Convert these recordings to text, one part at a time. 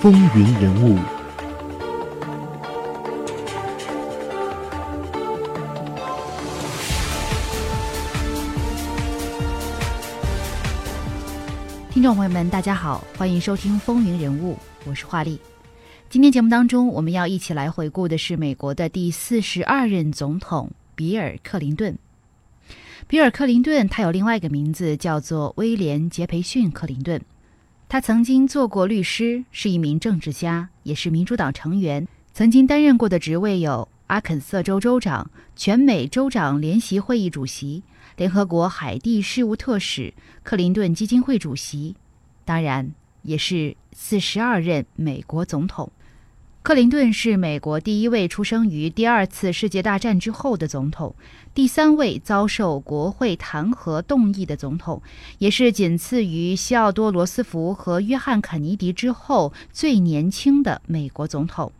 风云人物。听众朋友们，大家好，欢迎收听《风云人物》，我是华丽。今天节目当中，我们要一起来回顾的是美国的第四十二任总统比尔·克林顿。比尔·克林顿，他有另外一个名字，叫做威廉·杰培逊·克林顿。他曾经做过律师，是一名政治家，也是民主党成员。曾经担任过的职位有阿肯色州州长、全美州长联席会议主席。联合国海地事务特使、克林顿基金会主席，当然也是四十二任美国总统。克林顿是美国第一位出生于第二次世界大战之后的总统，第三位遭受国会弹劾动议的总统，也是仅次于西奥多·罗斯福和约翰·肯尼迪之后最年轻的美国总统。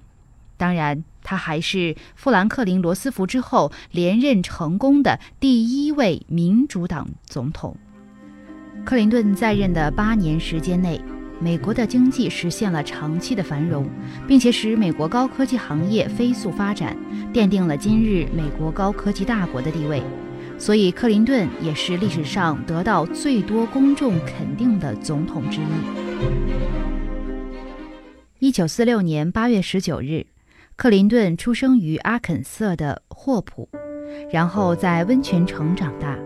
当然。他还是富兰克林·罗斯福之后连任成功的第一位民主党总统。克林顿在任的八年时间内，美国的经济实现了长期的繁荣，并且使美国高科技行业飞速发展，奠定了今日美国高科技大国的地位。所以，克林顿也是历史上得到最多公众肯定的总统之一。一九四六年八月十九日。克林顿出生于阿肯色的霍普，然后在温泉城长大。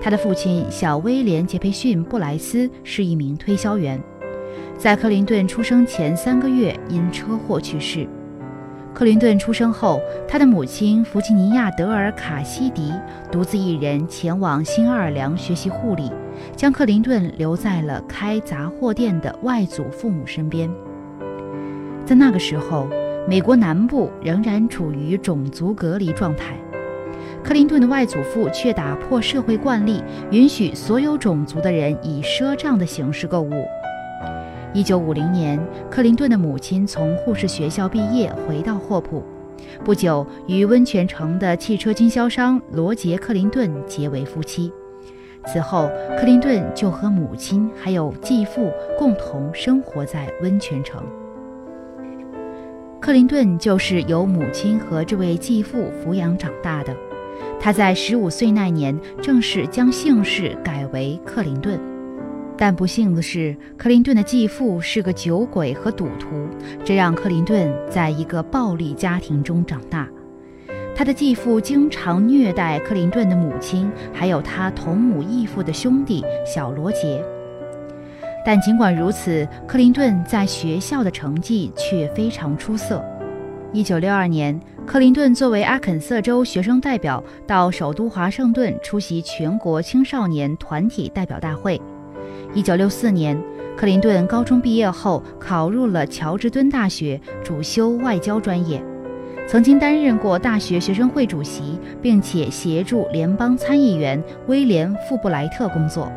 他的父亲小威廉·杰培逊·布莱斯是一名推销员，在克林顿出生前三个月因车祸去世。克林顿出生后，他的母亲弗吉尼亚·德尔卡西迪独自一人前往新奥尔良学习护理，将克林顿留在了开杂货店的外祖父母身边。在那个时候。美国南部仍然处于种族隔离状态，克林顿的外祖父却打破社会惯例，允许所有种族的人以赊账的形式购物。一九五零年，克林顿的母亲从护士学校毕业，回到霍普，不久与温泉城的汽车经销商罗杰·克林顿结为夫妻。此后，克林顿就和母亲还有继父共同生活在温泉城。克林顿就是由母亲和这位继父抚养长大的。他在十五岁那年正式将姓氏改为克林顿，但不幸的是，克林顿的继父是个酒鬼和赌徒，这让克林顿在一个暴力家庭中长大。他的继父经常虐待克林顿的母亲，还有他同母异父的兄弟小罗杰。但尽管如此，克林顿在学校的成绩却非常出色。一九六二年，克林顿作为阿肯色州学生代表到首都华盛顿出席全国青少年团体代表大会。一九六四年，克林顿高中毕业后考入了乔治敦大学，主修外交专业，曾经担任过大学学生会主席，并且协助联邦参议员威廉·富布莱特工作。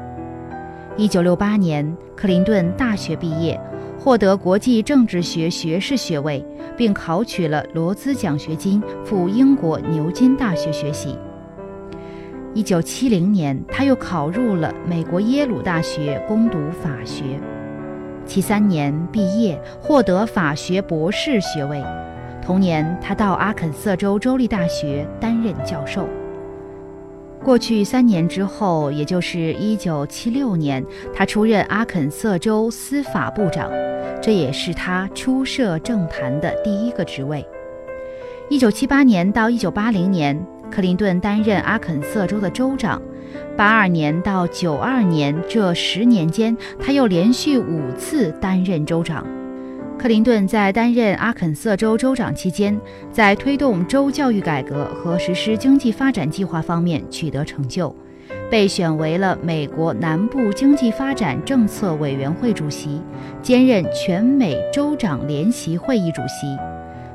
一九六八年，克林顿大学毕业，获得国际政治学学士学位，并考取了罗兹奖学金赴英国牛津大学学习。一九七零年，他又考入了美国耶鲁大学攻读法学，七三年毕业，获得法学博士学位。同年，他到阿肯色州州立大学担任教授。过去三年之后，也就是一九七六年，他出任阿肯色州司法部长，这也是他初涉政坛的第一个职位。一九七八年到一九八零年，克林顿担任阿肯色州的州长；八二年到九二年这十年间，他又连续五次担任州长。克林顿在担任阿肯色州州长期间，在推动州教育改革和实施经济发展计划方面取得成就，被选为了美国南部经济发展政策委员会主席，兼任全美州长联席会议主席，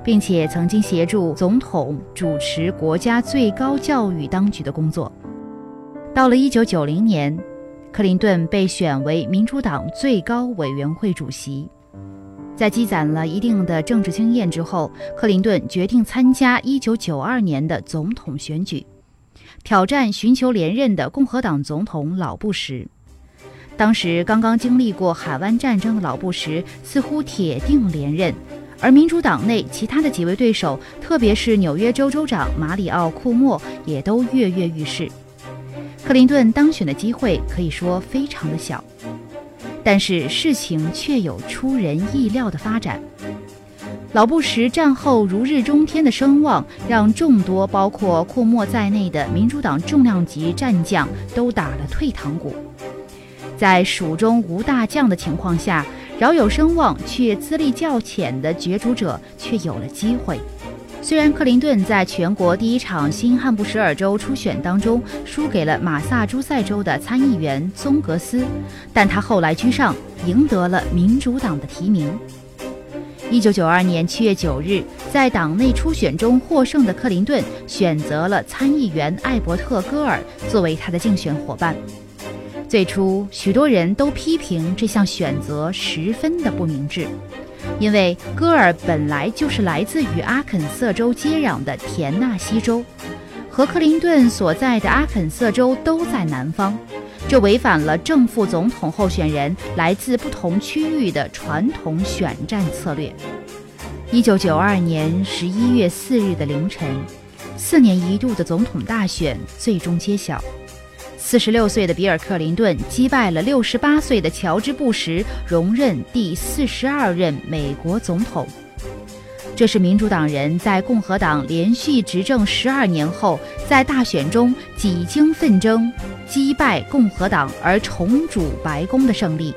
并且曾经协助总统主持国家最高教育当局的工作。到了1990年，克林顿被选为民主党最高委员会主席。在积攒了一定的政治经验之后，克林顿决定参加1992年的总统选举，挑战寻求连任的共和党总统老布什。当时刚刚经历过海湾战争的老布什似乎铁定连任，而民主党内其他的几位对手，特别是纽约州州长马里奥·库莫，也都跃跃欲试。克林顿当选的机会可以说非常的小，但是事情却有出人意料的发展。老布什战后如日中天的声望，让众多包括库莫在内的民主党重量级战将都打了退堂鼓。在蜀中无大将的情况下，饶有声望却资历较浅的角逐者却有了机会。虽然克林顿在全国第一场新罕布什尔州初选当中输给了马萨诸塞州的参议员宗格斯，但他后来居上，赢得了民主党的提名。一九九二年七月九日，在党内初选中获胜的克林顿选择了参议员艾伯特·戈尔作为他的竞选伙伴。最初，许多人都批评这项选择十分的不明智，因为戈尔本来就是来自与阿肯色州接壤的田纳西州，和克林顿所在的阿肯色州都在南方。这违反了正副总统候选人来自不同区域的传统选战策略。一九九二年十一月四日的凌晨，四年一度的总统大选最终揭晓。四十六岁的比尔·克林顿击败了六十八岁的乔治·布什，荣任第四十二任美国总统。这是民主党人在共和党连续执政十二年后，在大选中几经奋争。击败共和党而重组白宫的胜利，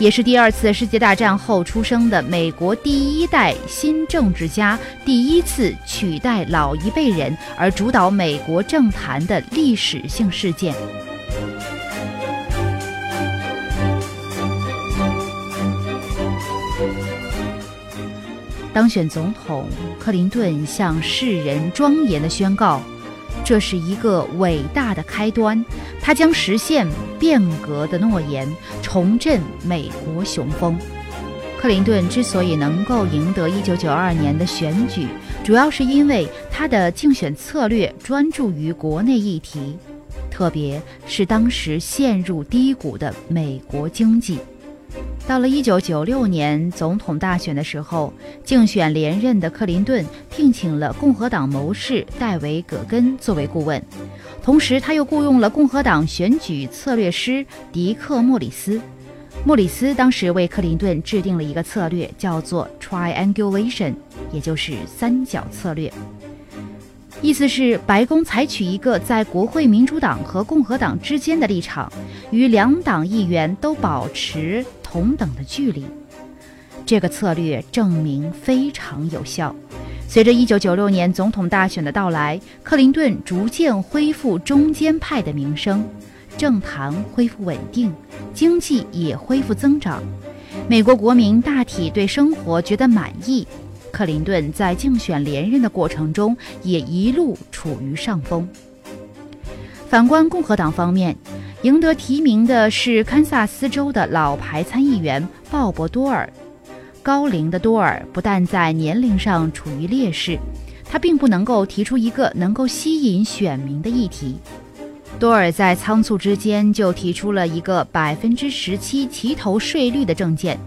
也是第二次世界大战后出生的美国第一代新政治家第一次取代老一辈人而主导美国政坛的历史性事件。当选总统，克林顿向世人庄严地宣告。这是一个伟大的开端，它将实现变革的诺言，重振美国雄风。克林顿之所以能够赢得1992年的选举，主要是因为他的竞选策略专注于国内议题，特别是当时陷入低谷的美国经济。到了1996年总统大选的时候，竞选连任的克林顿聘请了共和党谋士戴维·葛根作为顾问，同时他又雇佣了共和党选举策略师迪克·莫里斯。莫里斯当时为克林顿制定了一个策略，叫做 Triangulation，也就是三角策略，意思是白宫采取一个在国会民主党和共和党之间的立场，与两党议员都保持。同等的距离，这个策略证明非常有效。随着1996年总统大选的到来，克林顿逐渐恢复中间派的名声，政坛恢复稳定，经济也恢复增长，美国国民大体对生活觉得满意。克林顿在竞选连任的过程中也一路处于上风。反观共和党方面，赢得提名的是堪萨斯州的老牌参议员鲍勃·多尔。高龄的多尔不但在年龄上处于劣势，他并不能够提出一个能够吸引选民的议题。多尔在仓促之间就提出了一个百分之十七齐头税率的政见，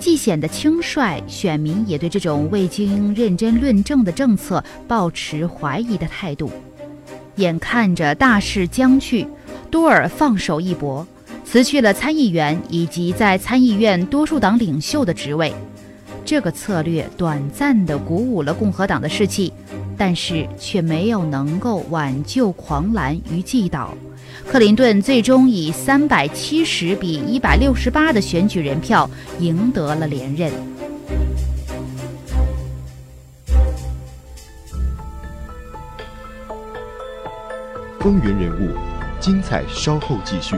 既显得轻率，选民也对这种未经认真论证的政策抱持怀疑的态度。眼看着大势将去。多尔放手一搏，辞去了参议员以及在参议院多数党领袖的职位。这个策略短暂地鼓舞了共和党的士气，但是却没有能够挽救狂澜于既倒。克林顿最终以三百七十比一百六十八的选举人票赢得了连任。风云人物。精彩，稍后继续。